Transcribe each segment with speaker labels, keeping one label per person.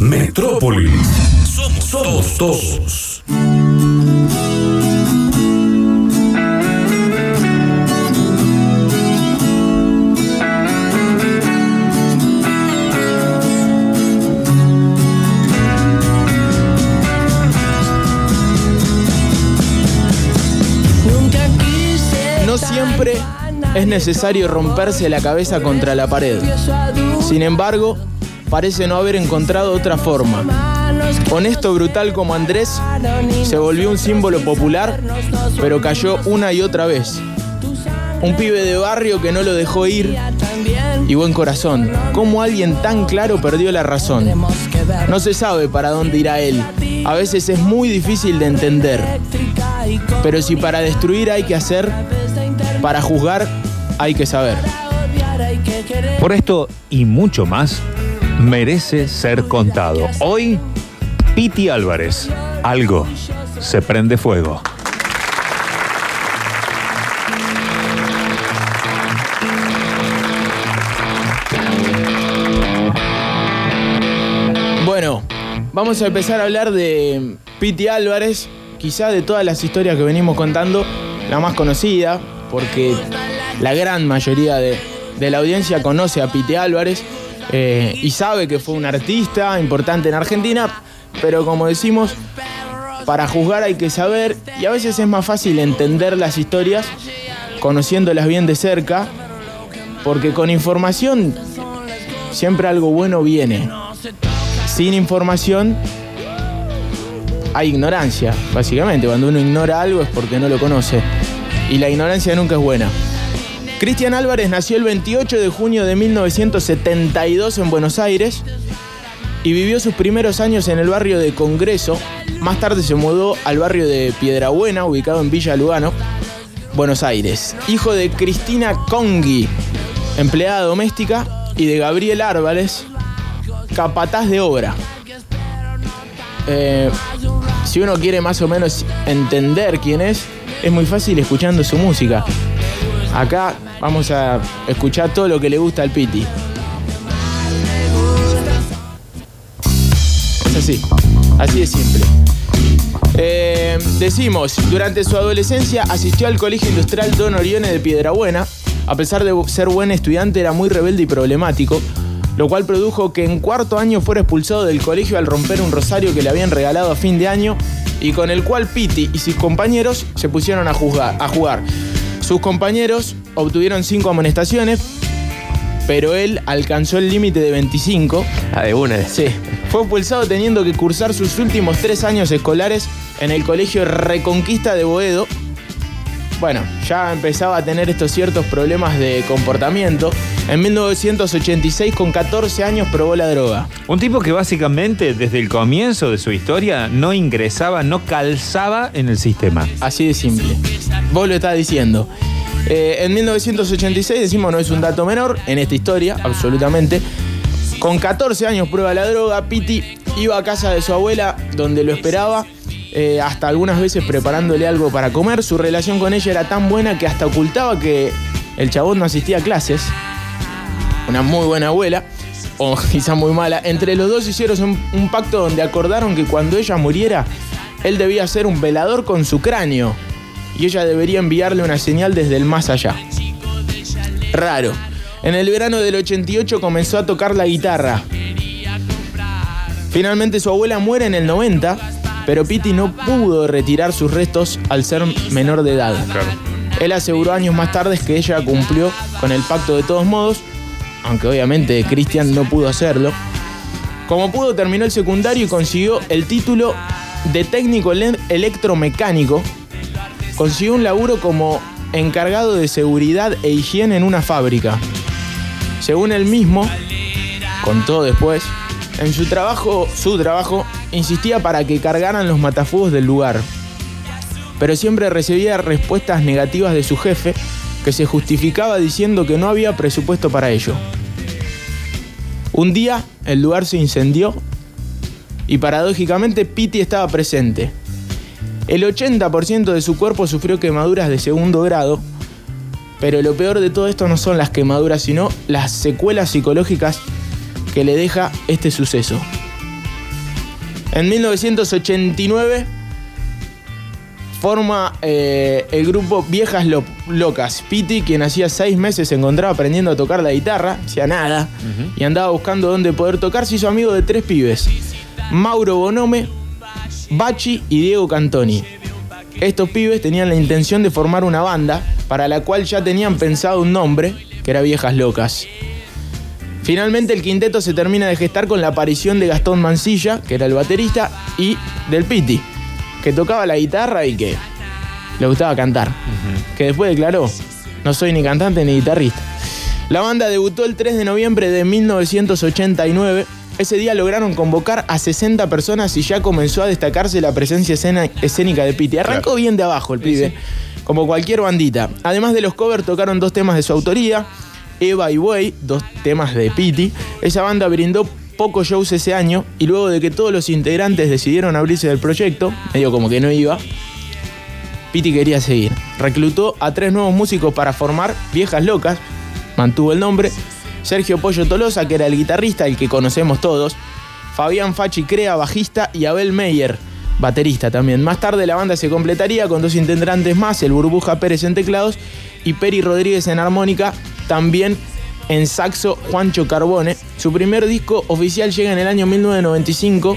Speaker 1: Metrópoli. Somos, somos todos.
Speaker 2: No siempre es necesario romperse la cabeza contra la pared. Sin embargo, parece no haber encontrado otra forma. Honesto brutal como Andrés, se volvió un símbolo popular, pero cayó una y otra vez. Un pibe de barrio que no lo dejó ir y buen corazón. ¿Cómo alguien tan claro perdió la razón? No se sabe para dónde irá él. A veces es muy difícil de entender. Pero si para destruir hay que hacer, para juzgar hay que saber.
Speaker 3: Por esto y mucho más, merece ser contado. Hoy, Piti Álvarez. Algo se prende fuego.
Speaker 2: Bueno, vamos a empezar a hablar de Piti Álvarez, quizá de todas las historias que venimos contando, la más conocida, porque la gran mayoría de, de la audiencia conoce a Piti Álvarez eh, y sabe que fue un artista importante en Argentina, pero como decimos, para juzgar hay que saber y a veces es más fácil entender las historias conociéndolas bien de cerca, porque con información siempre algo bueno viene. Sin información hay ignorancia, básicamente. Cuando uno ignora algo es porque no lo conoce. Y la ignorancia nunca es buena. Cristian Álvarez nació el 28 de junio de 1972 en Buenos Aires y vivió sus primeros años en el barrio de Congreso. Más tarde se mudó al barrio de Piedrabuena, ubicado en Villa Lugano, Buenos Aires. Hijo de Cristina Congui, empleada doméstica, y de Gabriel Álvarez, capataz de obra. Eh, si uno quiere más o menos entender quién es, es muy fácil escuchando su música. Acá vamos a escuchar todo lo que le gusta al Piti. Es así, así de simple. Eh, decimos, durante su adolescencia asistió al Colegio Industrial Don Orione de Piedrabuena. A pesar de ser buen estudiante, era muy rebelde y problemático, lo cual produjo que en cuarto año fuera expulsado del colegio al romper un rosario que le habían regalado a fin de año y con el cual Piti y sus compañeros se pusieron a, jugar. Sus compañeros obtuvieron cinco amonestaciones, pero él alcanzó el límite de 25.
Speaker 4: Ah, de una.
Speaker 2: Sí. Fue expulsado teniendo que cursar sus últimos tres años escolares en el colegio Reconquista de Boedo. Bueno, ya empezaba a tener estos ciertos problemas de comportamiento. En 1986, con 14 años, probó la droga.
Speaker 3: Un tipo que básicamente desde el comienzo de su historia no ingresaba, no calzaba en el sistema.
Speaker 2: Así de simple. Vos lo estás diciendo. Eh, en 1986, decimos, no es un dato menor en esta historia, absolutamente. Con 14 años prueba la droga, Piti iba a casa de su abuela donde lo esperaba, eh, hasta algunas veces preparándole algo para comer. Su relación con ella era tan buena que hasta ocultaba que el chabón no asistía a clases. Una muy buena abuela, o quizá muy mala. Entre los dos hicieron un, un pacto donde acordaron que cuando ella muriera, él debía ser un velador con su cráneo y ella debería enviarle una señal desde el más allá. Raro. En el verano del 88 comenzó a tocar la guitarra. Finalmente su abuela muere en el 90, pero Piti no pudo retirar sus restos al ser menor de edad. Él aseguró años más tarde que ella cumplió con el pacto de todos modos, aunque obviamente Christian no pudo hacerlo. Como pudo, terminó el secundario y consiguió el título de técnico ele- electromecánico. Consiguió un laburo como encargado de seguridad e higiene en una fábrica. Según él mismo, contó después, en su trabajo, su trabajo, insistía para que cargaran los matafuegos del lugar. Pero siempre recibía respuestas negativas de su jefe, que se justificaba diciendo que no había presupuesto para ello. Un día el lugar se incendió y paradójicamente Piti estaba presente. El 80% de su cuerpo sufrió quemaduras de segundo grado, pero lo peor de todo esto no son las quemaduras, sino las secuelas psicológicas que le deja este suceso. En 1989 forma eh, el grupo Viejas Lo- Locas. Piti, quien hacía seis meses se encontraba aprendiendo a tocar la guitarra, hacía nada, y andaba buscando dónde poder tocar, se hizo amigo de tres pibes. Mauro Bonome, Bachi y Diego Cantoni. Estos pibes tenían la intención de formar una banda para la cual ya tenían pensado un nombre, que era Viejas Locas. Finalmente el quinteto se termina de gestar con la aparición de Gastón Mancilla, que era el baterista, y del Piti, que tocaba la guitarra y que le gustaba cantar. Que después declaró, no soy ni cantante ni guitarrista. La banda debutó el 3 de noviembre de 1989. Ese día lograron convocar a 60 personas y ya comenzó a destacarse la presencia escena- escénica de Piti. Arrancó bien de abajo el pibe, como cualquier bandita. Además de los covers, tocaron dos temas de su autoría, Eva y Way, dos temas de Piti. Esa banda brindó pocos shows ese año y luego de que todos los integrantes decidieron abrirse del proyecto, medio como que no iba, Piti quería seguir. Reclutó a tres nuevos músicos para formar Viejas Locas, mantuvo el nombre. Sergio Pollo Tolosa, que era el guitarrista, el que conocemos todos. Fabián Fachi Crea, bajista, y Abel Meyer, baterista también. Más tarde la banda se completaría con dos integrantes más, el Burbuja Pérez en teclados y Peri Rodríguez en armónica, también en saxo Juancho Carbone. Su primer disco oficial llega en el año 1995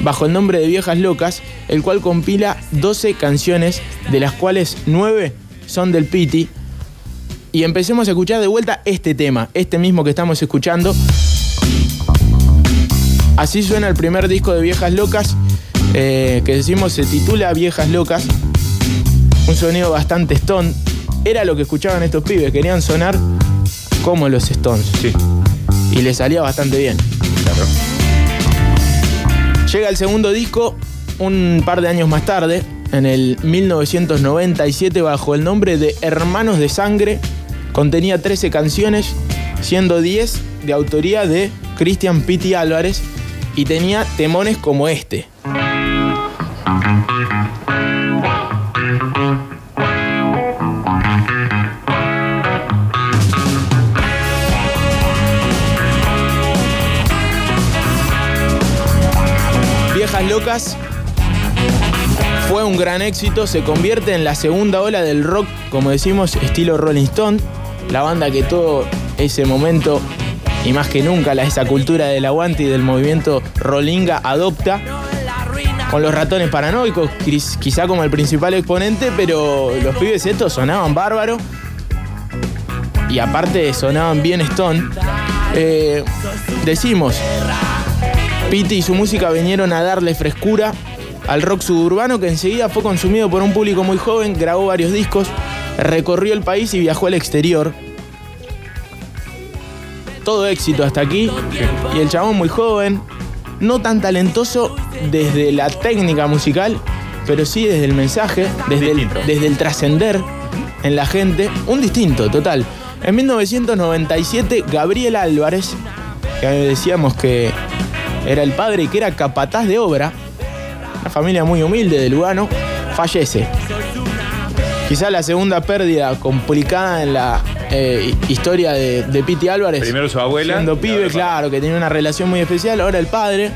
Speaker 2: bajo el nombre de Viejas Locas, el cual compila 12 canciones, de las cuales 9 son del Piti. Y empecemos a escuchar de vuelta este tema, este mismo que estamos escuchando. Así suena el primer disco de Viejas Locas, eh, que decimos se titula Viejas Locas. Un sonido bastante stone. Era lo que escuchaban estos pibes, querían sonar como los Stones.
Speaker 3: Sí,
Speaker 2: Y le salía bastante bien.
Speaker 3: claro.
Speaker 2: Llega el segundo disco un par de años más tarde, en el 1997, bajo el nombre de Hermanos de Sangre. Contenía 13 canciones, siendo 10 de autoría de Cristian Pitti Álvarez y tenía temones como este. Locas. Fue un gran éxito, se convierte en la segunda ola del rock, como decimos, estilo Rolling Stone, la banda que todo ese momento y más que nunca la, esa cultura del aguante y del movimiento rollinga adopta. Con los ratones paranoicos, quiz- quizá como el principal exponente, pero los pibes estos sonaban bárbaro. Y aparte sonaban bien Stone. Eh, decimos, Piti y su música vinieron a darle frescura al rock suburbano que enseguida fue consumido por un público muy joven, grabó varios discos, recorrió el país y viajó al exterior. Todo éxito hasta aquí. Y el chabón muy joven, no tan talentoso desde la técnica musical, pero sí desde el mensaje, desde el, desde el trascender en la gente. Un distinto, total. En 1997, Gabriel Álvarez, que decíamos que era el padre que era capataz de obra, una familia muy humilde de Lugano, fallece. Quizá la segunda pérdida complicada en la eh, historia de, de Piti Álvarez.
Speaker 3: Primero su abuela,
Speaker 2: Siendo pibe, claro, que tenía una relación muy especial, ahora el padre.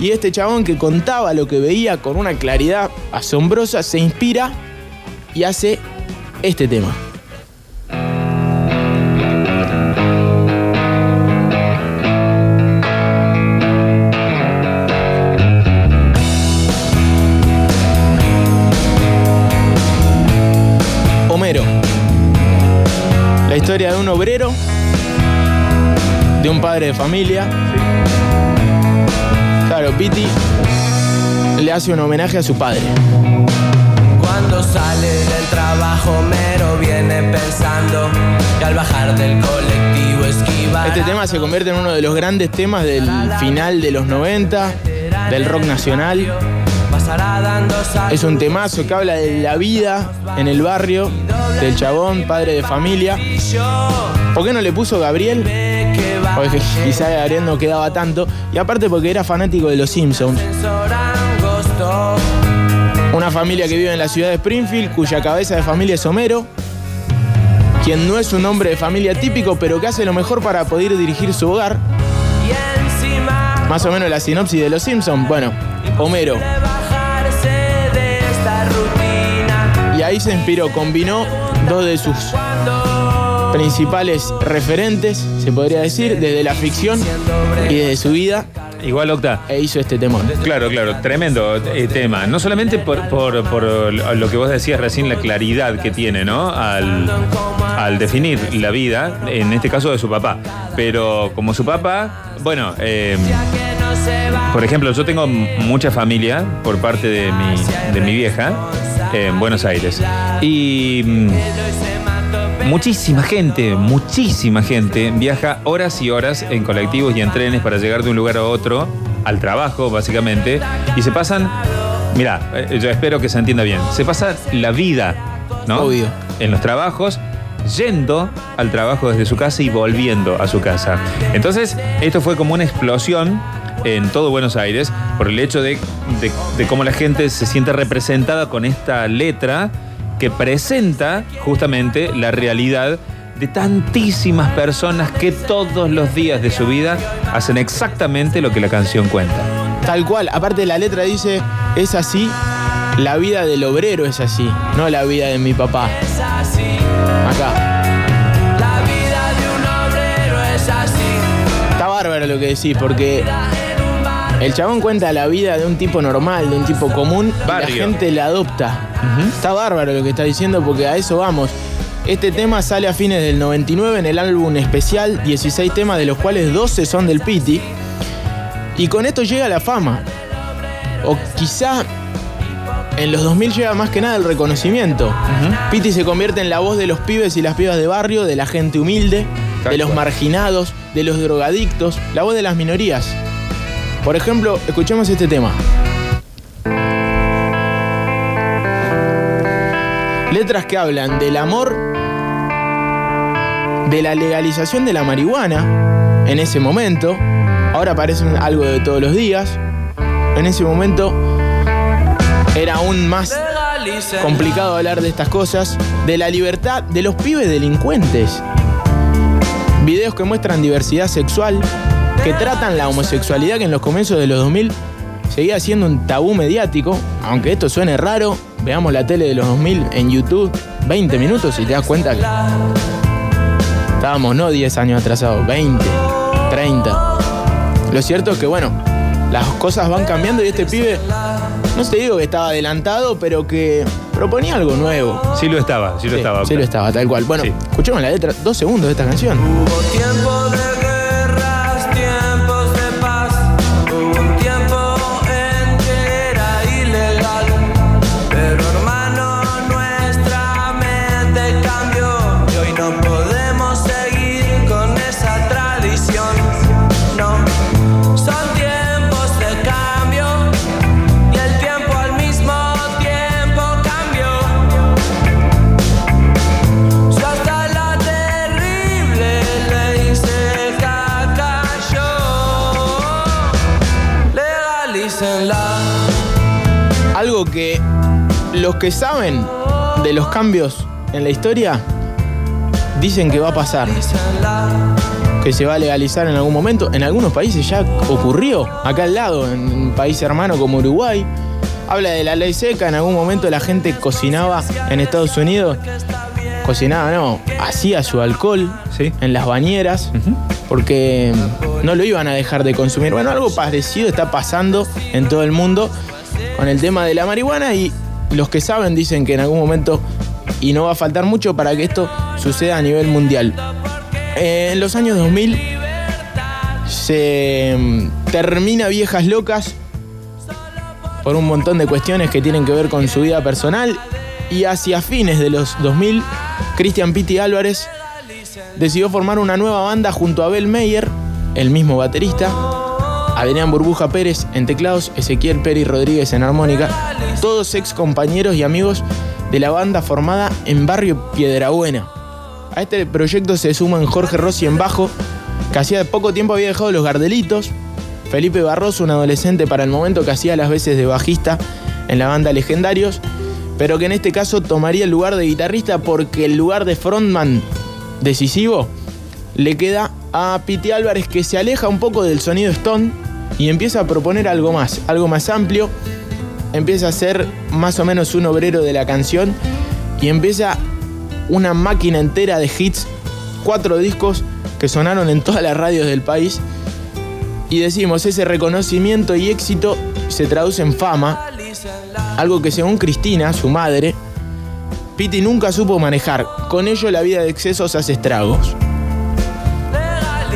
Speaker 2: Y este chabón que contaba lo que veía con una claridad asombrosa, se inspira y hace este tema. La historia de un obrero, de un padre de familia. Claro, Piti le hace un homenaje a su padre.
Speaker 4: Cuando sale del trabajo, Mero viene pensando que al bajar del colectivo esquiva.
Speaker 2: Este tema se convierte en uno de los grandes temas del final de los 90, del rock nacional. Es un temazo que habla de la vida en el barrio, del chabón, padre de familia. ¿Por qué no le puso Gabriel? Porque quizá Gabriel no quedaba tanto. Y aparte porque era fanático de los Simpsons. Una familia que vive en la ciudad de Springfield, cuya cabeza de familia es Homero, quien no es un hombre de familia típico, pero que hace lo mejor para poder dirigir su hogar. Más o menos la sinopsis de Los Simpsons. Bueno, Homero. Y ahí se inspiró, combinó dos de sus principales referentes, se podría decir, desde la ficción y desde su vida,
Speaker 3: Igual, Octa.
Speaker 2: e hizo este temón.
Speaker 3: Claro, claro, tremendo eh, tema. No solamente por, por- por lo que vos decías recién, la claridad que tiene, ¿no? Al, al definir la vida, en este caso de su papá. Pero como su papá, bueno, eh,
Speaker 4: va
Speaker 3: por ejemplo, yo tengo mucha familia por parte de mi, de mi vieja en Buenos Aires. Y mm, muchísima gente, muchísima gente viaja horas y horas en colectivos y en trenes para llegar de un lugar a otro, al trabajo básicamente, y se pasan, mira, yo espero que se entienda bien, se pasa la vida, ¿no?
Speaker 2: Obvio.
Speaker 3: En los trabajos yendo al trabajo desde su casa y volviendo a su casa. Entonces, esto fue como una explosión en todo Buenos Aires por el hecho de, de- de cómo la gente se siente representada con esta letra que presenta justamente la realidad de tantísimas personas que todos los días de su vida hacen exactamente lo que la canción cuenta.
Speaker 2: Tal cual, aparte la letra dice, es así, la vida del obrero es así, no la vida de mi papá.
Speaker 4: es así.
Speaker 2: Acá.
Speaker 4: La vida de un obrero es así.
Speaker 2: Está bárbaro lo que decís, porque el chabón cuenta la vida de un tipo normal, de un tipo común, y la gente la adopta. Está bárbaro lo que está diciendo porque a eso vamos. Este tema sale a fines del 99 en el álbum especial, 16 temas de los cuales 12 son del Piti. Y con esto llega la fama. O quizá en los 2000 llega más que nada el reconocimiento. Piti se convierte en la voz de los pibes y las pibas de barrio, de la gente humilde, de los marginados, de los drogadictos, la voz de las minorías. Por ejemplo, escuchemos este tema. Letras que hablan del amor, de la legalización de la marihuana en ese momento. Ahora parecen algo de todos los días. En ese momento era aún más complicado hablar de estas cosas. De la libertad de los pibes delincuentes. Videos que muestran diversidad sexual, que tratan la homosexualidad que en los comienzos de los 2000 seguía siendo un tabú mediático. Aunque esto suene raro, veamos la tele de los 2000 en YouTube 20 minutos y te das cuenta que estábamos no 10 años atrasados, 20, 30. Lo cierto es que bueno, las cosas van cambiando y este pibe, no te digo que estaba adelantado, pero que proponía algo nuevo.
Speaker 3: Sí lo estaba, sí lo
Speaker 2: Sí,
Speaker 3: estaba.
Speaker 2: sí lo estaba, tal cual. Bueno,
Speaker 3: Sí.
Speaker 2: escuchemos la letra, dos segundos de esta canción.
Speaker 4: Hubo tiempo de
Speaker 2: los que saben de los cambios en la historia dicen que va a pasar, que se va a legalizar en algún momento. En algunos países ya ocurrió, acá al lado, en un país hermano como Uruguay. Habla de la ley seca, en algún momento la gente cocinaba en Estados Unidos. Cocinaba, no, hacía su alcohol
Speaker 3: Sí.
Speaker 2: en las bañeras porque no lo iban a dejar de consumir. Bueno, algo parecido está pasando en todo el mundo con el tema de la marihuana y los que saben dicen que en algún momento, y no va a faltar mucho para que esto suceda a nivel mundial. En los años 2000 se mm, termina Viejas Locas por un montón de cuestiones que tienen que ver con su vida personal y hacia fines de los 2000 Cristian Pitti Álvarez decidió formar una nueva banda junto a Abel Meyer, el mismo baterista, Adrián Burbuja Pérez en teclados, Ezequiel Peri Rodríguez en armónica, todos ex compañeros y amigos de la banda formada en Barrio Piedrabuena. A este proyecto se suman Jorge Rossi en bajo, que hacía poco tiempo había dejado los Gardelitos, Felipe Barroso, un adolescente para el momento que hacía las veces de bajista en la banda Legendarios, pero que en este caso tomaría el lugar de guitarrista porque el lugar de frontman decisivo le queda a Piti Álvarez que se aleja un poco del sonido Stone y empieza a proponer algo más, algo más amplio. Empieza a ser más o menos un obrero de la canción y empieza una máquina entera de hits, cuatro discos que sonaron en todas las radios del país. Y decimos, ese reconocimiento y éxito se traduce en fama, algo que según Cristina, su madre, Piti nunca supo manejar. Con ello la vida de excesos hace estragos.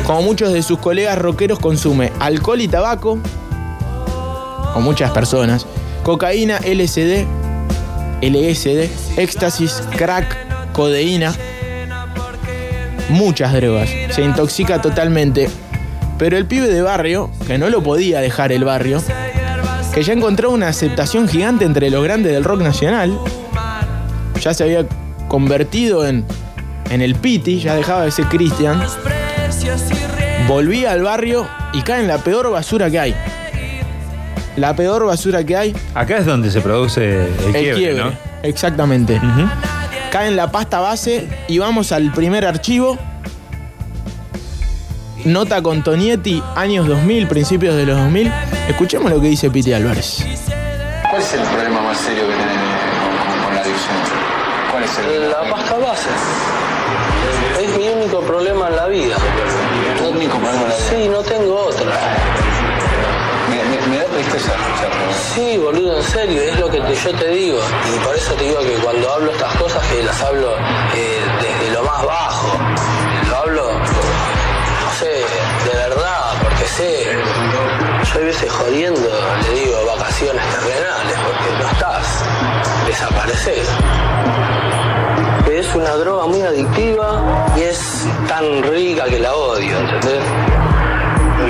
Speaker 2: Como muchos de sus colegas rockeros consume alcohol y tabaco, o muchas personas, cocaína, LSD, LSD, éxtasis, crack, codeína, muchas drogas. Se intoxica totalmente. Pero el pibe de barrio, que no lo podía dejar el barrio, que ya encontró una aceptación gigante entre los grandes del rock nacional, ya se había convertido en, en el Piti, ya dejaba de ser Christian, volvía al barrio y cae en la peor basura que hay. La peor basura que hay,
Speaker 3: Acá es donde se produce el,
Speaker 2: el quiebre.
Speaker 3: ¿no?
Speaker 2: Exactamente.
Speaker 3: Ujú.
Speaker 2: Cae en la pasta base y vamos al primer archivo. Nota con Tonietti, años 2000, principios de los 2000. Escuchemos lo que dice Piti Álvarez.
Speaker 5: ¿Cuál es el problema más serio que tienen con, con la adicción? ¿Cuál es el
Speaker 4: La pasta base. Es mi único problema en la vida.
Speaker 5: ¿Tu único problema en la vida?
Speaker 4: Sí, no tengo otra. Sí, boludo, en serio, es lo que yo te digo. Y por eso te digo que cuando hablo estas cosas, que las hablo eh, desde lo más bajo. Lo hablo, no sé, de verdad, porque sé. Yo a veces jodiendo le digo vacaciones terrenales, porque no estás, desapareces. Es una droga muy adictiva y es tan rica que la odio, ¿entendés?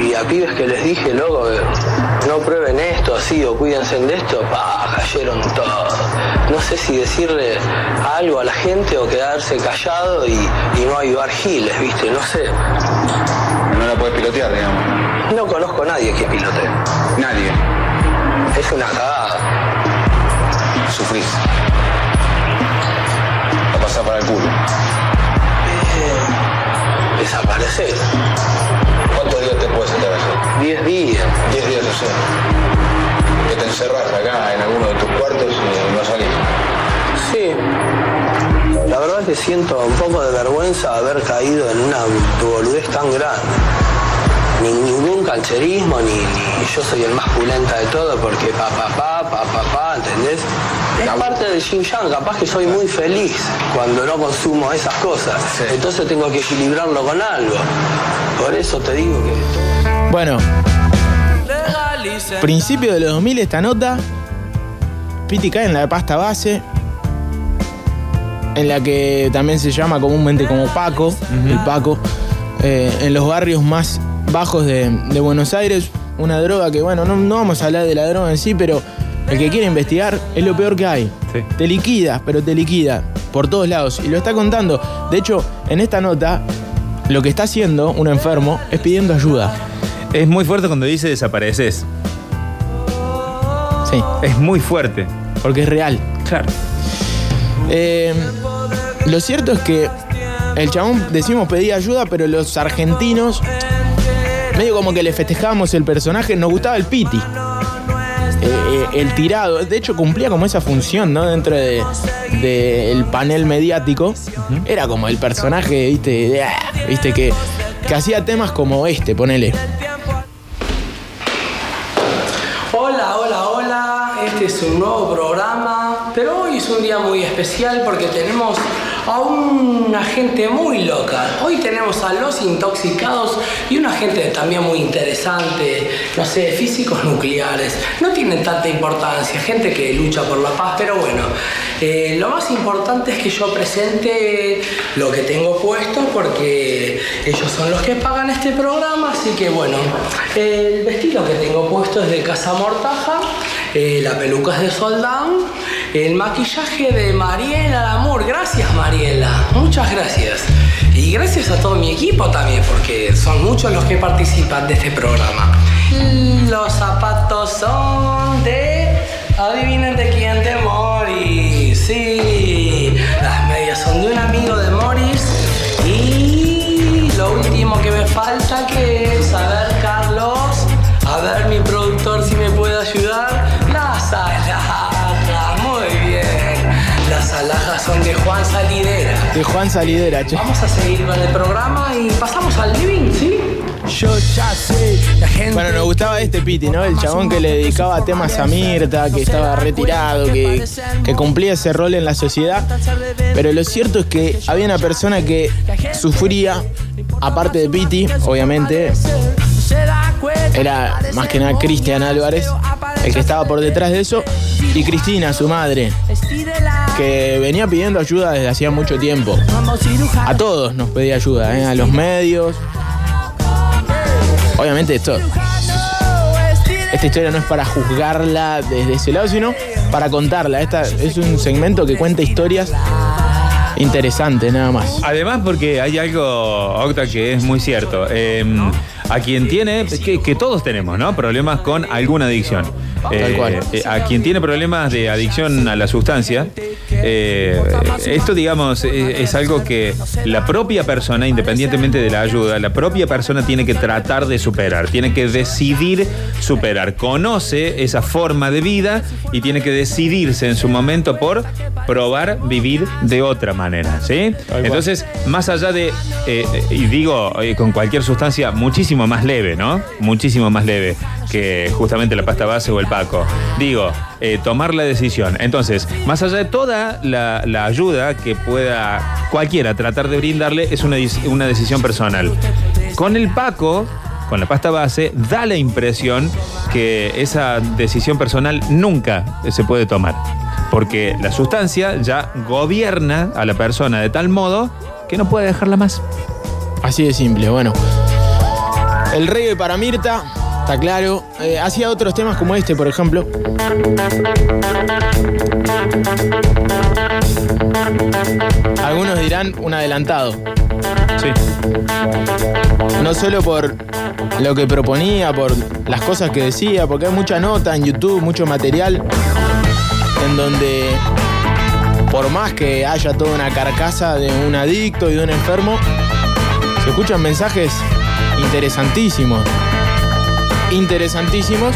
Speaker 4: Y a pibes que les dije, loco, no prueben esto así o cuídense de esto, pa, cayeron todos. No sé si decirle algo a la gente o quedarse callado y, y no ayudar giles, ¿viste? No sé.
Speaker 5: No la puedes pilotear, digamos.
Speaker 4: No conozco a nadie que pilote.
Speaker 5: Nadie.
Speaker 4: Es una cagada.
Speaker 5: Sufrís. La pasás para el culo.
Speaker 4: Desaparecer.
Speaker 5: ¿Cuántos días te puedes estar así?
Speaker 4: Diez días.
Speaker 5: Diez días o sea. Que te encerrás acá en alguno de tus cuartos y no salís.
Speaker 4: Sí. La verdad es que siento un poco de vergüenza haber caído en una boludez tan grande. Ni ningún cancherismo, ni, ni yo soy el más pulenta de todo porque pa pa pa, pa pa pa, ¿entendés? Es parte del yin yang, capaz que soy muy feliz cuando no consumo esas cosas.
Speaker 5: Sí.
Speaker 4: Entonces tengo que equilibrarlo con algo. Por eso te digo que
Speaker 2: Bueno, principio de los 2000 esta nota. Piti cae en la pasta base. En la que también se llama comúnmente como Paco, el Paco. eh, en los barrios más bajos de, de Buenos Aires. Una droga que, bueno, no, no vamos a hablar de la droga en sí, pero el que quiere investigar es lo peor que hay.
Speaker 3: Sí.
Speaker 2: Te liquida, pero te liquida por todos lados. Y lo está contando. De hecho, en esta nota, lo que está haciendo un enfermo es pidiendo ayuda.
Speaker 3: Es muy fuerte cuando dice desapareces.
Speaker 2: Sí,
Speaker 3: Es muy fuerte.
Speaker 2: porque es real.
Speaker 3: Claro.
Speaker 2: Eh, lo cierto es que el chabón, decimos, pedía ayuda, pero los argentinos, medio como que le festejábamos el personaje, nos gustaba el piti. Eh, eh, el tirado, de hecho cumplía como esa función, ¿no? Dentro de- del panel mediático. Era como el personaje, viste, de- ah, viste que, que hacía temas como este, ponele.
Speaker 4: Hola, hola, hola. Este es un nuevo programa, pero hoy es un día muy especial porque tenemos a una gente muy loca. Hoy tenemos a los intoxicados y una gente también muy interesante, no sé, físicos nucleares. No tienen tanta importancia, gente que lucha por la paz, pero bueno, eh, lo más importante es que yo presente lo que tengo puesto porque ellos son los que pagan este programa, así que bueno, el vestido que tengo puesto es de Casa Mortaja, eh, la peluca es de Soldán, el maquillaje de Mariela Lamour, gracias Mariela, muchas gracias. Y gracias a todo mi equipo también, porque son muchos los que participan de este programa. Los zapatos son de... Adivinen de quién, de. Sí, las medias son de un amigo de Morris. Y lo último que me falta que es, a ver, Carlos, a ver
Speaker 2: mi
Speaker 4: productor si me puede ayudar. Las alhajas, muy bien. Las alhajas son de
Speaker 2: Juan Salidera. De Juan Salidera, che.
Speaker 6: Vamos a seguir con el programa y pasamos al living, ¿sí? Yo ya sé
Speaker 2: bueno, nos gustaba este Piti, ¿no? El chabón que le dedicaba temas a Mirta, que estaba retirado, que, que cumplía ese rol en la sociedad. Pero lo cierto es que había una persona que sufría, aparte de Piti, obviamente, era más que nada Cristian Álvarez, el que estaba por detrás de eso, y Cristina, su madre, que venía pidiendo ayuda desde hacía mucho tiempo. A todos nos pedía ayuda, ¿eh? a los medios. Obviamente esto, esta historia no es para juzgarla desde ese lado, sino para contarla. Esta es un segmento que cuenta historias interesantes, nada más.
Speaker 3: Además, porque hay algo, Octa, que es muy cierto. Eh, a quien tiene, que, que todos tenemos, ¿no? Problemas con alguna adicción.
Speaker 2: Tal cual.
Speaker 3: eh, a quien tiene problemas de adicción a la sustancia, eh, esto, digamos, es, es algo que la propia persona, independientemente de la ayuda, la propia persona tiene que tratar de superar, tiene que decidir superar. Conoce esa forma de vida y tiene que decidirse en su momento por probar vivir de otra manera, ¿sí? Entonces, más allá de, eh, y digo, eh, con cualquier sustancia muchísimo más leve, ¿no? Muchísimo más leve que justamente la pasta base o el paco. Digo, eh, tomar la decisión. Entonces, más allá de toda la, ayuda que pueda cualquiera tratar de brindarle, es una, una decisión personal. Con el paco, con la pasta base, da la impresión que esa decisión personal nunca se puede tomar. Porque la sustancia ya gobierna a la persona de tal modo que no puede dejarla más.
Speaker 2: Así de simple, bueno. El reggae para Mirta, está claro. Eh, hacía otros temas como este, por ejemplo. Algunos dirán un adelantado.
Speaker 3: Sí.
Speaker 2: No solo por lo que proponía, por las cosas que decía, porque hay mucha nota en YouTube, mucho material, en donde por más que haya toda una carcasa de un adicto y de un enfermo, se escuchan mensajes interesantísimos. Interesantísimos.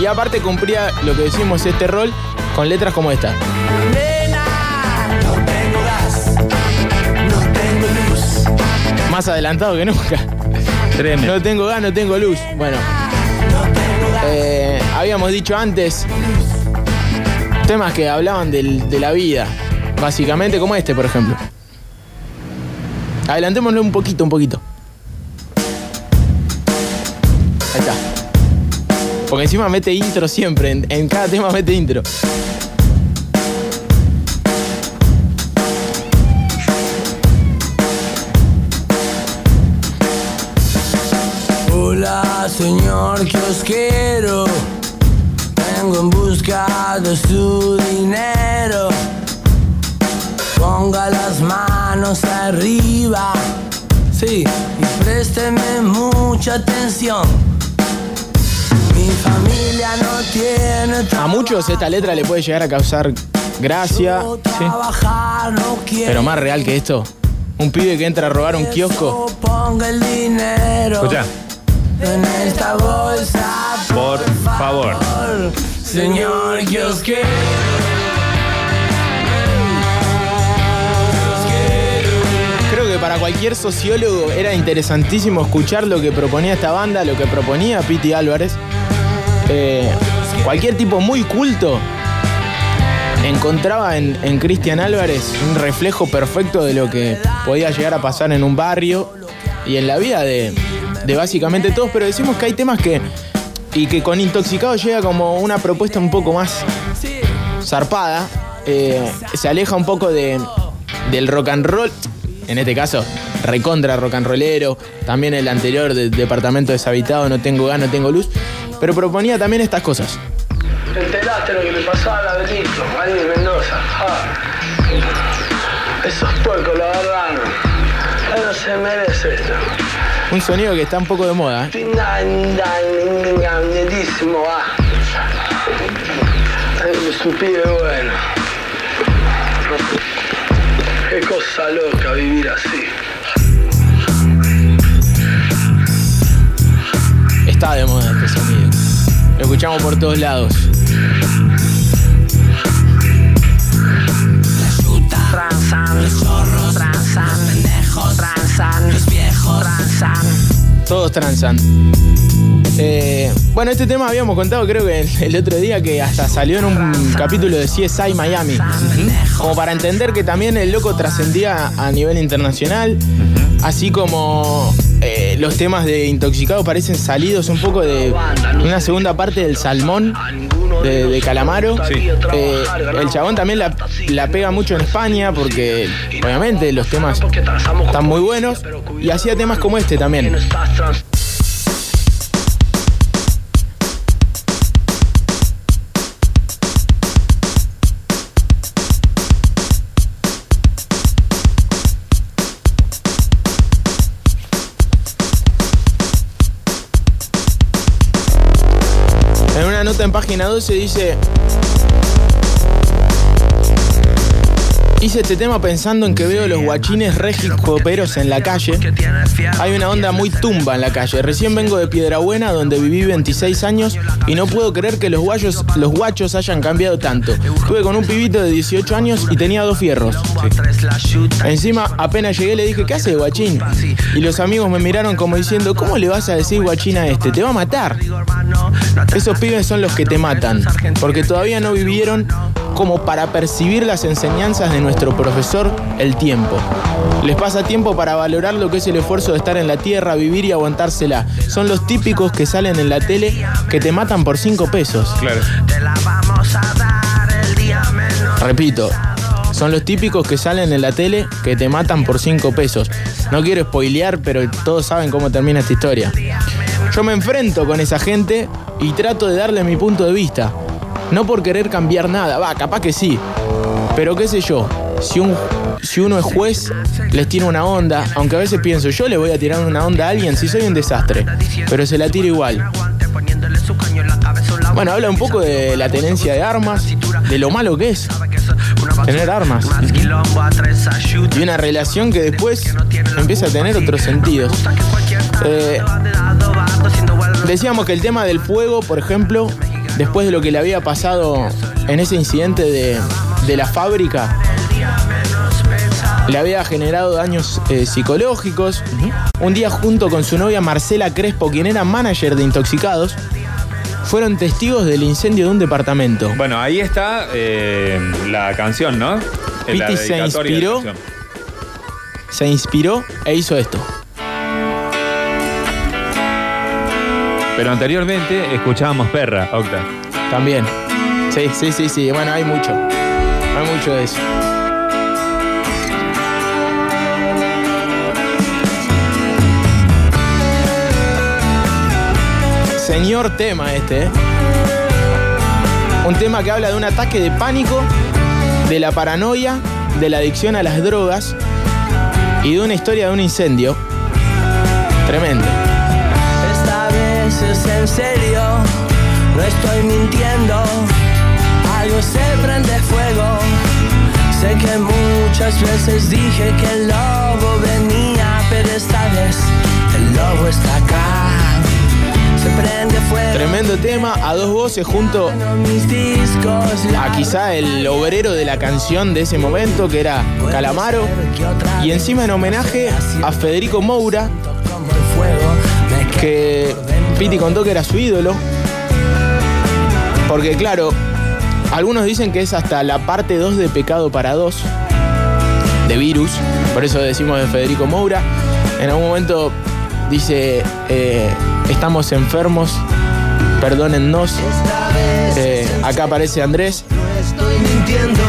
Speaker 2: Y aparte cumplía lo que decimos este rol con letras como esta. Más adelantado que nunca.
Speaker 3: Tremendo.
Speaker 2: No tengo gas, no tengo luz. Bueno. Eh, habíamos dicho antes temas que hablaban del- de la vida. Básicamente como este, por ejemplo. Adelantémoslo un poquito, un poquito. Ahí está. Porque encima mete intro siempre. En, cada tema mete intro.
Speaker 4: Hola, señor kiosquero. Vengo en busca de su dinero. Ponga las manos arriba. Sí, y présteme mucha atención.
Speaker 2: A muchos esta letra le puede llegar a causar gracia. sí. Pero más real que esto. Un pibe que entra a robar un kiosco.
Speaker 3: Escucha,
Speaker 4: en esta bolsa.
Speaker 3: por favor.
Speaker 4: Señor kiosquero.
Speaker 2: Creo que para cualquier sociólogo era interesantísimo escuchar lo que proponía esta banda, lo que proponía Piti Álvarez. Eh, cualquier tipo muy culto encontraba en, Cristian Álvarez un reflejo perfecto de lo que podía llegar a pasar en un barrio y en la vida de, de básicamente todos, pero decimos que hay temas que... Y que con Intoxicado llega como una propuesta un poco más zarpada. eh, se aleja un poco de, del rock and roll. En este caso, recontra rock and rollero. También el anterior de Departamento Deshabitado, No Tengo Gas, No Tengo Luz. Pero proponía también estas cosas.
Speaker 6: ¿Te enteraste lo que le pasó a la Benito, ahí de Mendoza? Ah. Esos puercos, verdad, no. Él no se merece esto.
Speaker 2: Un sonido que está un poco de moda. ¿eh?
Speaker 6: Es un pibe bueno. Qué cosa loca vivir así.
Speaker 2: Está de moda este. Lo escuchamos por todos lados. Todos transan. Eh, bueno, este tema habíamos contado creo que el, el otro día que hasta salió en un capítulo de CSI Miami. Como para entender que también el loco trascendía a nivel internacional. Así como eh, los temas de intoxicado parecen salidos un poco de una segunda parte del salmón de, de Calamaro.
Speaker 3: Sí.
Speaker 2: Eh, el chabón también la, la pega mucho en España porque obviamente los temas están muy buenos. Y hacía temas como este también. En una nota en página 12 dice. Hice este tema pensando en que veo los guachines regicoperos en la calle. Hay una onda muy tumba en la calle. Recién vengo de Piedrabuena, donde viví 26 años, y no puedo creer que los guayos, los guachos hayan cambiado tanto. Estuve con un pibito de 18 años y tenía dos fierros. Encima, apenas llegué, le dije, ¿qué hace guachín? Y los amigos me miraron como diciendo, ¿cómo le vas a decir guachín a este? Te va a matar. Esos pibes son los que te matan, porque todavía no vivieron como para percibir las enseñanzas de nuestro profesor el tiempo. Les pasa tiempo para valorar lo que es el esfuerzo de estar en la tierra, vivir y aguantársela. Son los típicos que salen en la tele que te matan por 5 pesos.
Speaker 3: Claro.
Speaker 2: Repito, son los típicos que salen en la tele que te matan por 5 pesos. No quiero spoilear, pero todos saben cómo termina esta historia. Yo me enfrento con esa gente y trato de darle mi punto de vista. No por querer cambiar nada, va, capaz que sí. Pero qué sé yo, si, un, si uno es juez, les tira una onda, aunque a veces pienso, yo le voy a tirar una onda a alguien si soy un desastre, pero se la tiro igual. Bueno, habla un poco de la tenencia de armas, de lo malo que es tener armas. Y una relación que después empieza a tener otros sentidos. Eh, decíamos que el tema del fuego, por ejemplo, después de lo que le había pasado en ese incidente de, de la fábrica, le había generado daños eh, psicológicos. Un día junto con su novia Marcela Crespo, quien era manager de intoxicados, fueron testigos del incendio de un departamento.
Speaker 3: Bueno, ahí está eh, la canción, ¿no?
Speaker 2: Piti se inspiró. Se inspiró e hizo esto.
Speaker 3: Pero anteriormente escuchábamos Perra, Octa.
Speaker 2: También. Sí, sí, sí, sí. Bueno, hay mucho. Hay mucho de eso. Señor tema este, ¿eh? Un tema que habla de un ataque de pánico, de la paranoia, de la adicción a las drogas y de una historia de un incendio. Tremendo.
Speaker 6: En serio, no estoy mintiendo. Algo se prende fuego. Sé que muchas veces dije que el lobo venía, pero esta vez el lobo está acá. Se prende fuego.
Speaker 2: Tremendo tema, a dos voces junto a quizá el obrero de la canción de ese momento, que era Calamaro, y encima en homenaje a Federico Moura, que Piti contó que era su ídolo. Porque claro, algunos dicen que es hasta la parte 2 de Pecado para dos, de Virus, por eso decimos de Federico Moura. En algún momento dice, eh, estamos enfermos, perdónennos. Eh, acá aparece Andrés,
Speaker 6: No estoy mintiendo,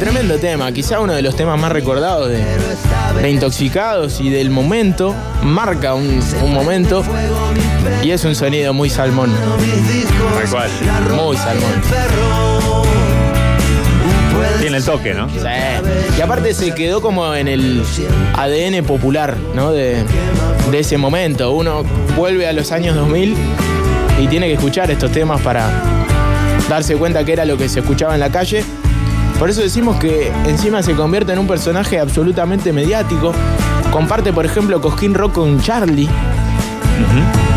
Speaker 2: tremendo tema, quizá uno de los temas más recordados de, de Intoxicados y del momento, marca un, un momento y es un sonido muy salmón,
Speaker 3: Tal cual.
Speaker 2: muy salmón.
Speaker 3: Tiene el toque, ¿no?
Speaker 2: Sí. Y aparte se quedó como en el ADN popular, ¿no? De, de ese momento. Uno vuelve a los años 2000 y tiene que escuchar estos temas para darse cuenta que era lo que se escuchaba en la calle. Por eso decimos que encima se convierte en un personaje absolutamente mediático. Comparte, por ejemplo, Cosquín Rock con Charlie.
Speaker 6: Uh -huh.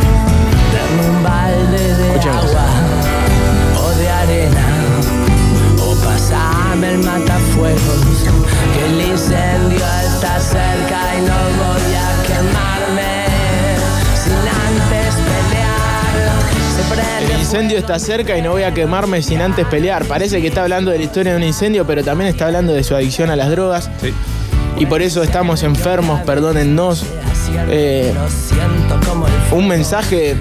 Speaker 6: el matafuegos, que el incendio está cerca.
Speaker 2: Incendio está cerca y no voy a quemarme sin antes pelear. Parece que está hablando de la historia de un incendio, pero también está hablando de su adicción a las drogas.
Speaker 3: Sí.
Speaker 2: Y por eso estamos enfermos, perdónennos. Eh, un mensaje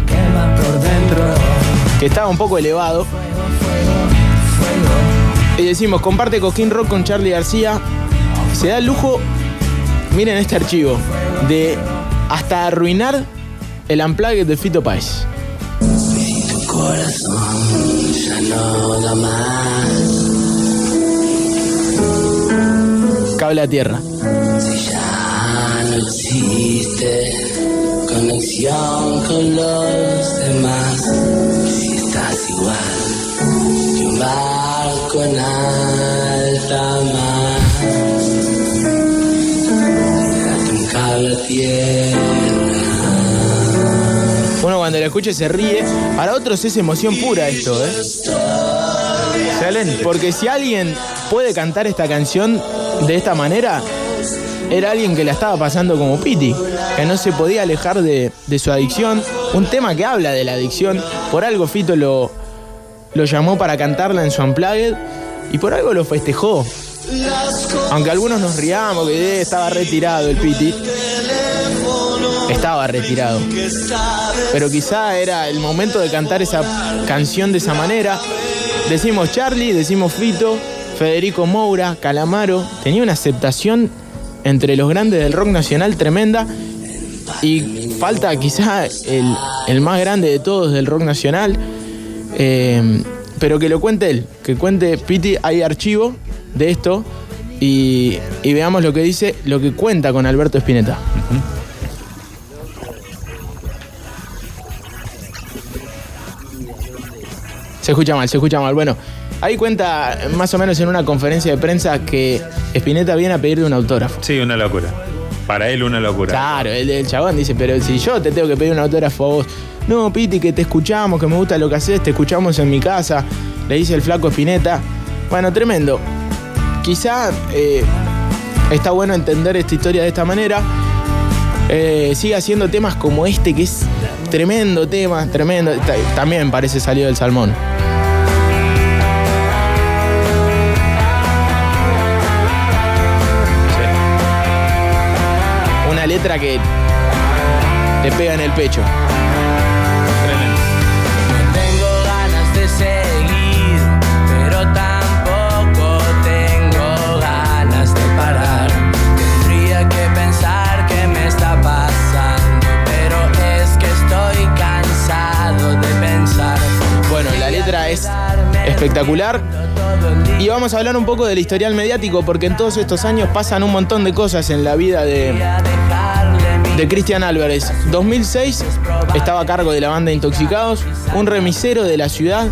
Speaker 2: que estaba un poco elevado. Y decimos, comparte Coquín Rock con Charlie García. Se da el lujo, miren este archivo, de hasta arruinar el Unplugged de Fito Páez.
Speaker 6: Corazón ya no da más.
Speaker 2: Cable a tierra.
Speaker 6: Si ya no existe conexión con los demás, si estás igual que un barco en alta mar, tírate un cable a tierra.
Speaker 2: Uno cuando lo escuche se ríe. Para otros es emoción pura esto, ¿eh?
Speaker 3: Excelente.
Speaker 2: Porque si alguien puede cantar esta canción de esta manera, era alguien que la estaba pasando como Piti, que no se podía alejar de, de su adicción. Un tema que habla de la adicción. Por algo Fito lo, lo llamó para cantarla en su Unplugged y por algo lo festejó. Aunque algunos nos riamos que eh, estaba retirado el Piti. Estaba retirado. Pero quizá era el momento de cantar esa canción de esa manera. Decimos Charlie, decimos Fito, Federico Moura, Calamaro. Tenía una aceptación entre los grandes del rock nacional tremenda. Y falta quizá el, el más grande de todos del rock nacional. Eh, pero que lo cuente él, que cuente Piti, hay archivo de esto. Y, y veamos lo que dice, lo que cuenta con Alberto Spinetta. Se escucha mal, se escucha mal. Bueno, ahí cuenta más o menos en una conferencia de prensa que Spinetta viene a pedirle un autógrafo.
Speaker 3: Sí, una locura. Para él una locura.
Speaker 2: Claro, el, el chabón dice, pero si yo te tengo que pedir un autógrafo a vos. No, Piti, que te escuchamos, que me gusta lo que haces, te escuchamos en mi casa. Le dice el flaco Spinetta. Bueno, tremendo. Quizá eh, está bueno entender esta historia de esta manera. Eh, sigue haciendo temas como este, que es tremendo tema, tremendo. Ta- También parece salido del salmón. Letra que te pega en el pecho.
Speaker 3: Tremendo.
Speaker 6: No tengo ganas de seguir, pero tampoco tengo ganas de parar. Tendría que pensar qué me está pasando, pero es que estoy cansado de pensar.
Speaker 2: Bueno, la letra es espectacular. Y vamos a hablar un poco del historial mediático, porque en todos estos años pasan un montón de cosas en la vida de, de Cristian Álvarez. 2006 estaba a cargo de la banda Intoxicados. Un remisero de la ciudad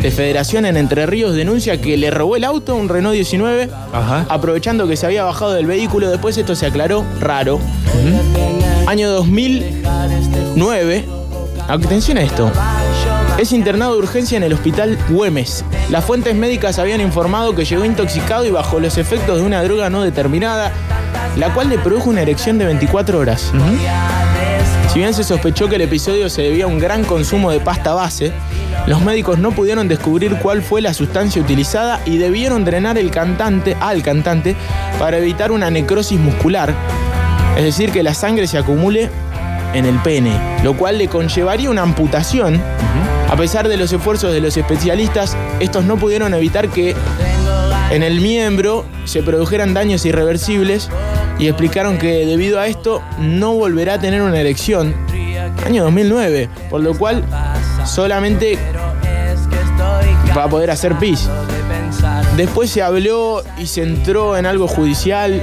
Speaker 2: de Federación en Entre Ríos denuncia que le robó el auto, un Renault 19,
Speaker 3: Ajá.
Speaker 2: aprovechando que se había bajado del vehículo. Después esto se aclaró, raro. Año 2009. Atención a esto. Es internado de urgencia en el hospital Güemes. Las fuentes médicas habían informado que llegó intoxicado y bajo los efectos de una droga no determinada, la cual le produjo una erección de 24 horas. Si bien se sospechó que el episodio se debía a un gran consumo de pasta base, los médicos no pudieron descubrir cuál fue la sustancia utilizada y debieron drenar el cantante al cantante para evitar una necrosis muscular, es decir, que la sangre se acumule en el pene, lo cual le conllevaría una amputación. A pesar de los esfuerzos de los especialistas, estos no pudieron evitar que en el miembro se produjeran daños irreversibles y explicaron que debido a esto no volverá a tener una erección. Año 2009, por lo cual solamente va a poder hacer pis. Después se habló y se entró en algo judicial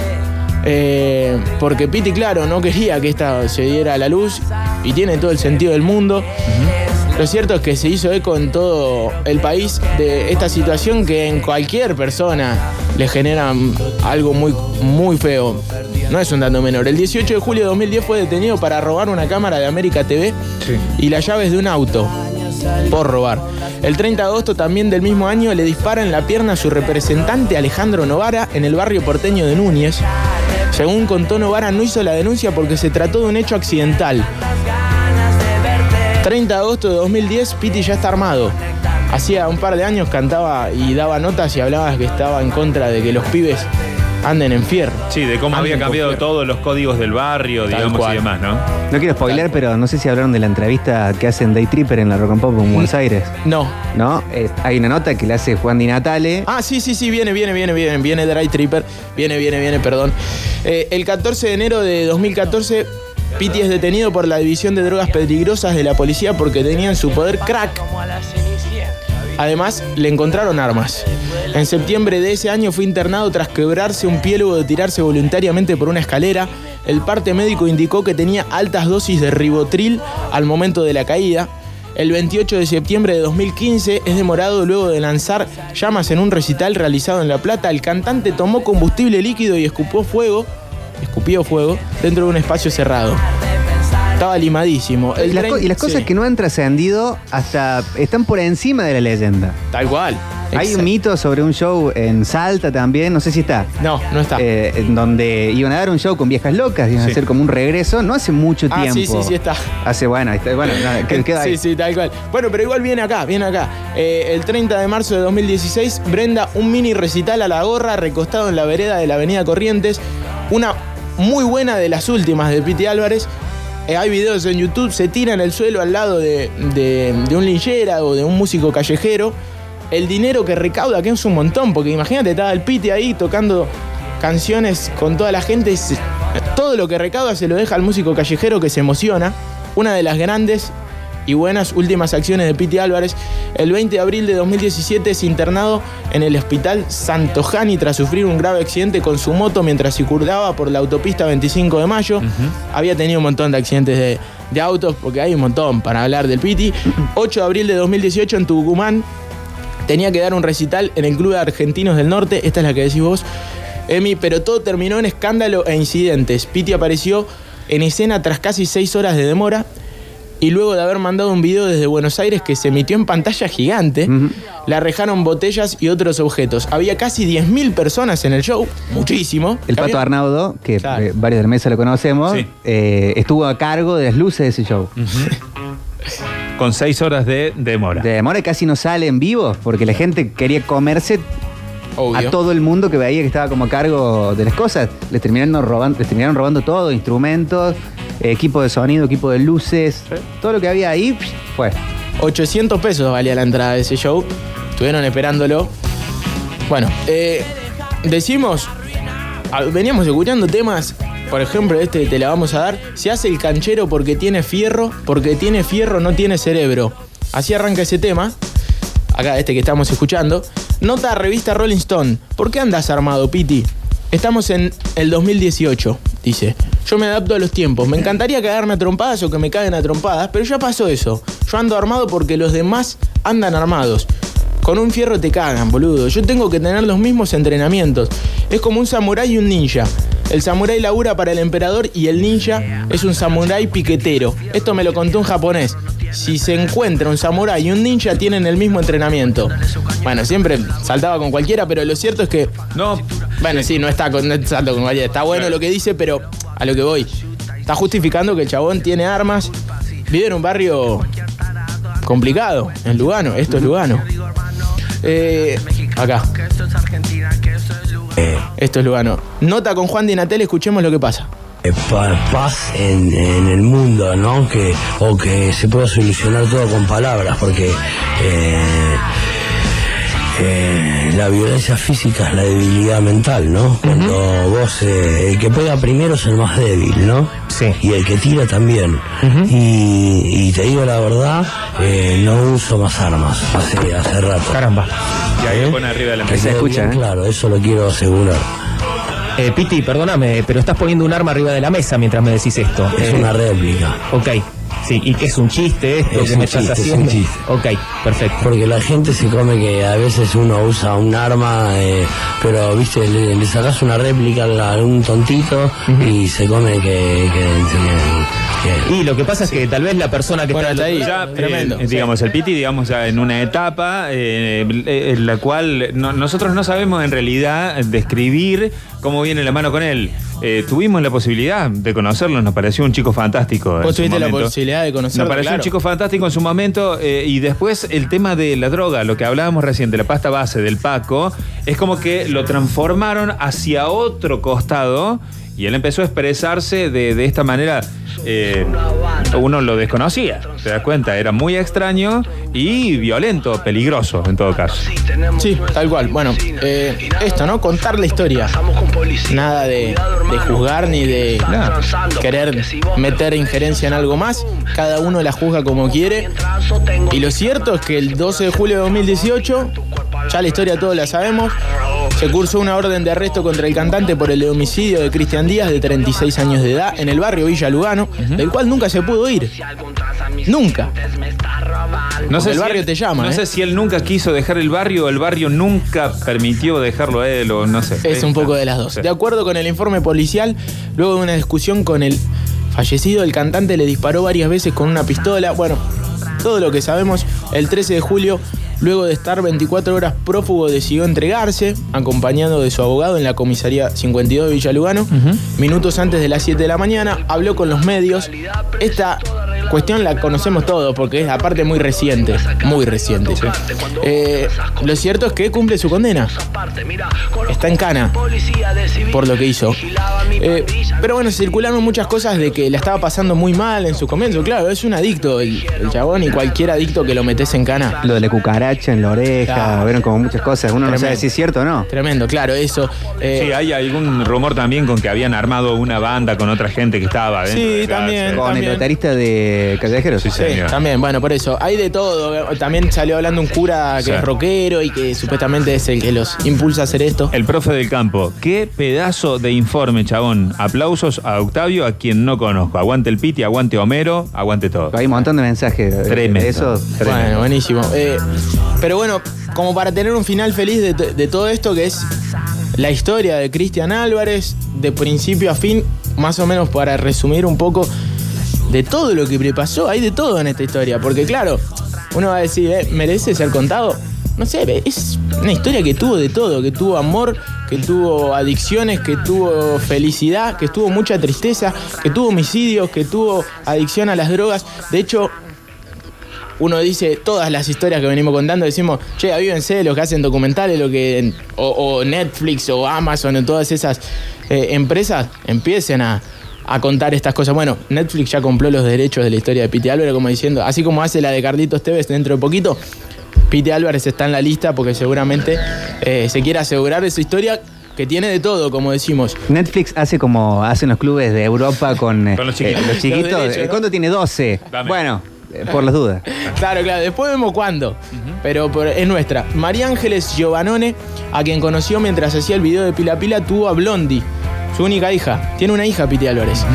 Speaker 2: eh, porque Piti, claro, no quería que esta se diera a la luz y tiene todo el sentido del mundo. Lo cierto es que se hizo eco en todo el país de esta situación que en cualquier persona le genera algo muy, muy feo. No es un dato menor. El 18 de julio de 2010 fue detenido para robar una cámara de América TV
Speaker 3: Sí.
Speaker 2: y las llaves de un auto. por robar. El 30 de agosto también del mismo año le dispara en la pierna a su representante Alejandro Novara en el barrio porteño de Núñez. Según contó Novara, no hizo la denuncia porque se trató de un hecho accidental. 30 de agosto de 2010, Piti ya está armado. Hacía un par de años cantaba y daba notas y hablaba que estaba en contra de que los pibes anden en fierro.
Speaker 3: Sí, de cómo había
Speaker 2: Anden
Speaker 3: cambiado todos los códigos del barrio,
Speaker 2: Tal
Speaker 3: digamos,
Speaker 2: cual.
Speaker 3: y demás, ¿no?
Speaker 7: No quiero spoiler, pero no sé si hablaron de la entrevista que hacen Day Tripper en la Rock and Pop en Buenos Aires.
Speaker 2: No.
Speaker 7: ¿No? Eh, hay una nota que le hace Juan Di Natale.
Speaker 2: Ah, sí, sí, sí, viene, viene, viene, viene, viene Dry Tripper. Viene, viene, viene, perdón. Eh, el 14 de enero de 2014, Piti es detenido por la División de Drogas Peligrosas de la policía porque tenía en su poder crack. Además, le encontraron armas. En septiembre de ese año fue internado tras quebrarse un pie luego de tirarse voluntariamente por una escalera. El parte médico indicó que tenía altas dosis de ribotril al momento de la caída. El 28 de septiembre de 2015 es demorado luego de lanzar llamas en un recital realizado en La Plata. El cantante tomó combustible líquido y escupió fuego, escupió fuego dentro de un espacio cerrado. Estaba limadísimo.
Speaker 7: Y las, co-
Speaker 2: tren-
Speaker 7: y las cosas
Speaker 2: sí,
Speaker 7: que no han trascendido hasta están por encima de la leyenda.
Speaker 2: Tal cual.
Speaker 7: Hay
Speaker 2: Exacto.
Speaker 7: un mito sobre un show en Salta también, no sé si está.
Speaker 2: No, no está.
Speaker 7: eh, en donde iban a dar un show con viejas locas, iban a hacer como un regreso, no hace mucho
Speaker 2: Ah,
Speaker 7: tiempo.
Speaker 2: sí, sí, sí está.
Speaker 7: Hace, bueno, está, bueno, que- queda ahí.
Speaker 2: Sí, sí, tal cual. Bueno, pero igual viene acá, viene acá. Eh, el 30 de marzo de 2016, Brenda, un mini recital a la gorra recostado en la vereda de la Avenida Corrientes. Una muy buena de las últimas de Piti Álvarez. Eh, hay videos en YouTube, se tira en el suelo al lado de, de- un linchera o de un músico callejero. El dinero que recauda, que es un montón, porque imagínate, estaba el Piti ahí tocando canciones con toda la gente. se- todo lo que recauda se lo deja al músico callejero que se emociona. Una de las grandes y buenas últimas acciones de Piti Álvarez. El 20 de abril de 2017 es internado en el hospital Santo Jani tras sufrir un grave accidente con su moto mientras circulaba por la autopista 25 de mayo. Había tenido un montón de accidentes de, de autos, porque hay un montón para hablar del Piti. 8 de abril de 2018 en Tucumán tenía que dar un recital en el Club de Argentinos del Norte. Esta es la que decís vos, Emi, pero todo terminó en escándalo e incidentes. Piti apareció en escena tras casi seis horas de demora y luego de haber mandado un video desde Buenos Aires que se emitió en pantalla gigante, le arrejaron botellas y otros objetos. Había casi 10.000 personas en el show, muchísimo.
Speaker 7: El Pato
Speaker 2: Había-
Speaker 7: Arnaudo, que
Speaker 2: Claro.
Speaker 7: eh, varios de la mesa lo conocemos,
Speaker 3: Sí.
Speaker 7: eh, estuvo a cargo de las luces de ese show.
Speaker 3: Con seis horas de demora.
Speaker 7: De demora casi no sale en vivo porque la gente quería comerse
Speaker 2: Obvio.
Speaker 7: a todo el mundo que veía que estaba como a cargo de las cosas. Les terminaron robando, les terminaron robando todo, instrumentos, equipo de sonido, equipo de luces, todo lo que había ahí psh, fue.
Speaker 2: 800 pesos valía la entrada de ese show. Estuvieron esperándolo. Bueno, eh, decimos, veníamos escuchando temas, por ejemplo, este te la vamos a dar. Se hace el canchero porque tiene fierro, porque tiene fierro no tiene cerebro. Así arranca ese tema. Acá este que estamos escuchando. Nota a revista Rolling Stone. ¿Por qué andas armado, Piti? Estamos en el 2018, dice. Yo me adapto a los tiempos. Me encantaría cagarme a trompadas o que me caguen a trompadas, pero ya pasó eso. Yo ando armado porque los demás andan armados. Con un fierro te cagan, boludo. Yo tengo que tener los mismos entrenamientos. Es como un samurái y un ninja. El samurái labura para el emperador y el ninja es un samurái piquetero. Esto me lo contó un japonés. Si se encuentra un samurái y un ninja tienen el mismo entrenamiento. Bueno, siempre saltaba con cualquiera, pero lo cierto es que
Speaker 3: No,
Speaker 2: bueno, sí, no está con, no salto con cualquiera. Está bueno lo que dice, pero a lo que voy. Está justificando que el chabón tiene armas. Vive en un barrio complicado, en Lugano. Esto es Lugano. Eh, acá. Esto es Lugano. Nota con Juan Di Natel, escuchemos lo que pasa.
Speaker 8: eh, pa- paz en, en el mundo, ¿no? Que, o que se pueda solucionar todo con palabras, porque eh, eh, la violencia física es la debilidad mental, ¿no? Cuando vos, eh, el que pega primero es el más débil, ¿no?
Speaker 9: Sí.
Speaker 8: Y el que tira también. y, y te digo la verdad, eh, no uso más armas hace, hace rato.
Speaker 9: Caramba.
Speaker 3: y ahí pone arriba de la mesa.
Speaker 7: se escucha,
Speaker 8: bien
Speaker 7: ¿eh?
Speaker 8: Claro, eso lo quiero asegurar.
Speaker 9: Eh, Piti, perdóname, pero estás poniendo un arma arriba de la mesa mientras me decís esto.
Speaker 8: Es
Speaker 9: Eh,
Speaker 8: una réplica.
Speaker 9: Ok. Sí, y que es un chiste esto
Speaker 8: Es
Speaker 9: que
Speaker 8: un
Speaker 9: me estás
Speaker 8: chiste, es
Speaker 9: haciendo.
Speaker 8: un chiste.
Speaker 9: Ok, perfecto.
Speaker 8: Porque la gente se come que a veces uno usa un arma, eh, pero viste, le, le sacas una réplica a algún tontito y se come que, que- que-
Speaker 9: Y lo que pasa es que tal vez la persona que
Speaker 2: Bueno,
Speaker 9: está
Speaker 2: ahí.
Speaker 3: Ya,
Speaker 2: Tremendo.
Speaker 3: eh, digamos, el Piti, digamos, ya en una etapa eh, eh, en la cual no- nosotros no sabemos en realidad describir cómo viene la mano con él. Eh, tuvimos la posibilidad de conocerlo, nos pareció un chico fantástico.
Speaker 2: Vos tuviste la
Speaker 3: momento.
Speaker 2: Posibilidad de conocerlo,
Speaker 3: Nos pareció
Speaker 2: claro.
Speaker 3: un chico fantástico en su momento eh, y después el tema de la droga, lo que hablábamos recién de la pasta base del Paco, es como que lo transformaron hacia otro costado y él empezó a expresarse de, de esta manera. eh, uno lo desconocía, te das cuenta, era muy extraño y violento, peligroso en todo caso.
Speaker 2: Sí, tal cual. Bueno, eh, esto, ¿no? Contar la historia. Nada de, de juzgar ni de querer meter injerencia en algo más. Cada uno la juzga como quiere. Y lo cierto es que el 12 de julio de 2018, ya la historia todos la sabemos, se cursó una orden de arresto contra el cantante por el homicidio de Cristian Díaz, de 36 años de edad, en el barrio Villa Lugano, del cual nunca se pudo ir. Nunca.
Speaker 3: No sé
Speaker 2: el
Speaker 3: si
Speaker 2: barrio
Speaker 3: él-
Speaker 2: te llama,
Speaker 3: No
Speaker 2: ¿eh?
Speaker 3: sé si él nunca quiso dejar el barrio o el barrio nunca permitió dejarlo a él o no sé.
Speaker 2: Es un poco de las dos.
Speaker 3: Sí.
Speaker 2: De acuerdo con el informe policial, luego de una discusión con el fallecido, el cantante le disparó varias veces con una pistola. Bueno, todo lo que sabemos, el 13 de julio, luego de estar 24 horas prófugo, decidió entregarse, acompañado de su abogado en la comisaría 52 de Villalugano. Minutos antes de las 7 de la mañana, habló con los medios. Esta cuestión la conocemos todos porque es aparte muy reciente, muy reciente. Eh, lo cierto es que cumple su condena. Está en cana por lo que hizo. Eh, pero bueno, circularon muchas cosas de que la estaba pasando muy mal en su comienzo. Claro, es un adicto el, el chabón y cualquier adicto que lo metes en cana.
Speaker 7: Lo de la cucaracha en la oreja,
Speaker 2: Claro.
Speaker 7: vieron como muchas cosas. Uno no
Speaker 2: Tremendo.
Speaker 7: sabe si es cierto o no.
Speaker 2: Tremendo, claro, eso. Eh,
Speaker 3: Sí, hay algún rumor también con que habían armado una banda con otra gente que estaba dentro
Speaker 2: Sí,
Speaker 3: de
Speaker 2: también.
Speaker 7: Con el notarista de Callejeros.
Speaker 3: Sí,
Speaker 2: Sí,
Speaker 3: señor.
Speaker 2: también, bueno, por eso. Hay de todo. También salió hablando un cura que
Speaker 3: Sí.
Speaker 2: es rockero y que supuestamente es el que los impulsa a hacer esto.
Speaker 3: El profe del campo. Qué pedazo de informe, chabón. Aplausos a Octavio, a quien no conozco. Aguante el Piti, aguante Homero, aguante todo.
Speaker 7: Hay un montón de mensajes. de-
Speaker 3: Tremendo.
Speaker 7: Eso.
Speaker 3: Tremendo.
Speaker 2: Bueno, buenísimo. Eh, pero bueno, como para tener un final feliz de, to- de todo esto, que es la historia de Cristian Álvarez, de principio a fin, más o menos para resumir un poco de todo lo que pasó, hay de todo en esta historia, porque claro, uno va a decir, eh, ¿merece ser contado? No sé, es una historia que tuvo de todo, que tuvo amor, que tuvo adicciones, que tuvo felicidad, que tuvo mucha tristeza, que tuvo homicidios, que tuvo adicción a las drogas. De hecho, uno dice todas las historias que venimos contando, decimos, che, avívense los que hacen documentales, lo que, o, o Netflix o Amazon o todas esas eh, empresas empiecen a, a contar estas cosas. Bueno, Netflix ya compró los derechos de la historia de Piti Álvarez, como diciendo, así como hace la de Carlitos Tevez dentro de poquito, Piti Álvarez está en la lista porque seguramente eh, se quiere asegurar de su historia que tiene de todo, como decimos.
Speaker 7: Netflix hace como hacen los clubes de Europa con, eh,
Speaker 3: Con los chiquitos.
Speaker 7: eh, los chiquitos.
Speaker 2: Los derechos, ¿no?
Speaker 7: ¿Cuánto tiene? 12.
Speaker 3: Dame.
Speaker 7: Bueno, eh, por las dudas.
Speaker 2: Claro, claro, después vemos cuándo. Pero por- es nuestra. María Ángeles Giovanone, a quien conoció mientras hacía el video de Pila Pila, tuvo a Blondie, su única hija. Tiene una hija, Piti Álvarez.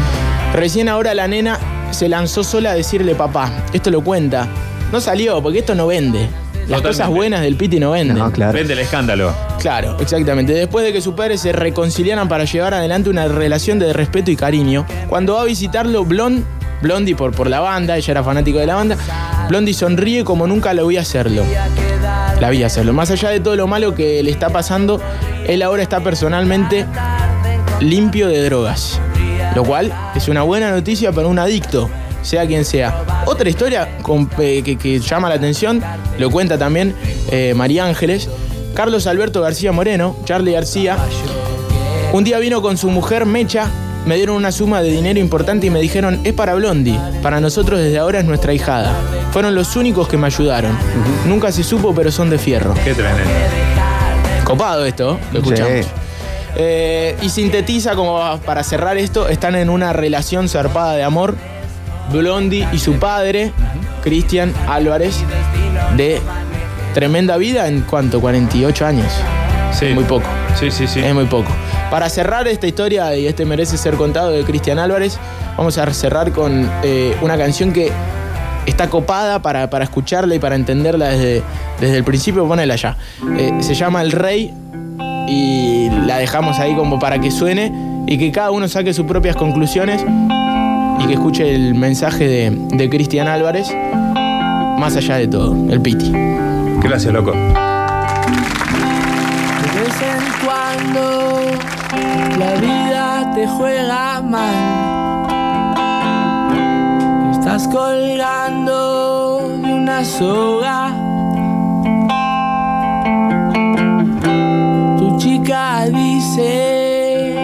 Speaker 2: Recién ahora la nena se lanzó sola a decirle papá. Esto lo cuenta. No salió, porque esto no vende. Las
Speaker 3: Totalmente.
Speaker 2: cosas buenas del Piti no venden.
Speaker 7: No, claro.
Speaker 3: Vende el escándalo.
Speaker 2: Claro, exactamente. Después de que sus padres se reconciliaran para llevar adelante una relación de respeto y cariño, cuando va a visitarlo Blond, Blondie por, por la banda, ella era fanático de la banda, Blondie sonríe como nunca lo vi hacerlo. La vi hacerlo. Más allá de todo lo malo que le está pasando, él ahora está personalmente limpio de drogas. Lo cual es una buena noticia para un adicto, sea quien sea. Otra historia con- eh, que, que llama la atención, lo cuenta también eh, María Ángeles. Carlos Alberto García Moreno, Charlie García, un día vino con su mujer Mecha, me dieron una suma de dinero importante y me dijeron, es para Blondie, para nosotros desde ahora es nuestra hijada. Fueron los únicos que me ayudaron. Nunca se supo, pero son de fierro.
Speaker 3: Qué tremendo.
Speaker 2: Copado esto, lo escuchamos.
Speaker 7: Sí.
Speaker 2: Eh, y sintetiza como para cerrar esto, están en una relación zarpada de amor. Blondie y su padre, Cristian Álvarez, de tremenda vida en cuanto, 48 años.
Speaker 3: Sí.
Speaker 2: Es muy poco.
Speaker 3: Sí, sí, sí.
Speaker 2: Es muy poco. Para cerrar esta historia, y este merece ser contado de Cristian Álvarez, vamos a cerrar con eh, una canción que está copada para, para, escucharla y para entenderla desde, desde el principio. Ponela ya. Eh, se llama El Rey y la dejamos ahí como para que suene y que cada uno saque sus propias conclusiones y que escuche el mensaje de, de Cristian Álvarez, más allá de todo, el Piti.
Speaker 3: Gracias, loco.
Speaker 6: De vez en cuando la vida te juega mal. Estás colgando de una soga dice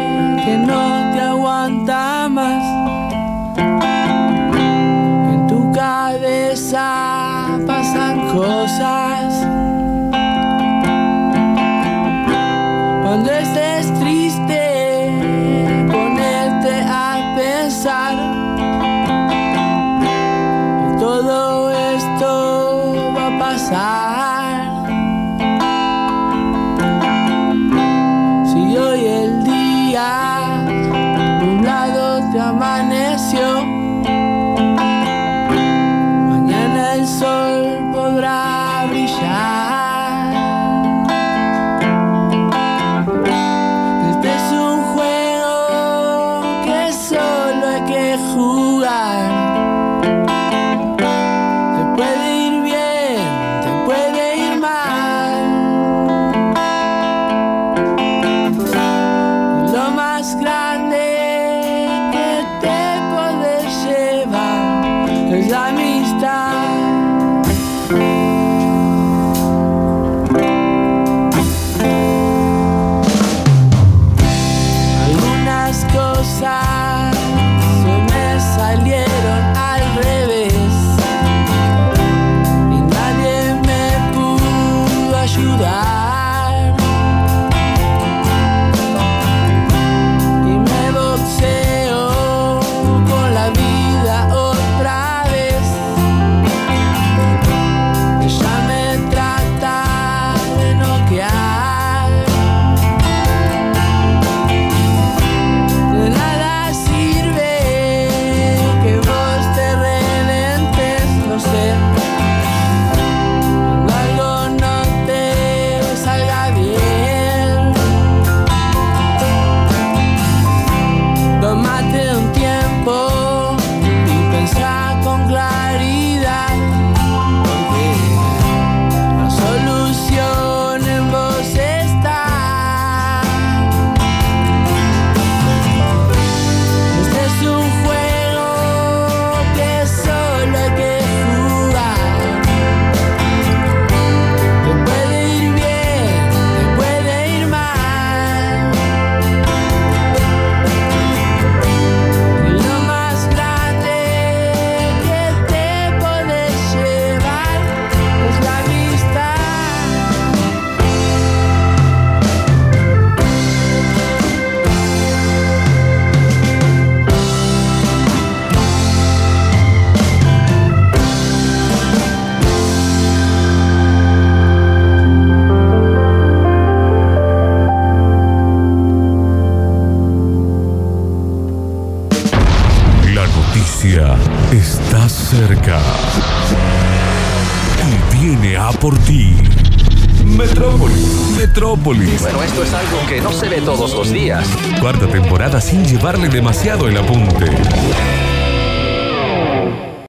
Speaker 6: que no te aguanta más. En tu cabeza pasan cosas.
Speaker 1: llevarle demasiado el apunte.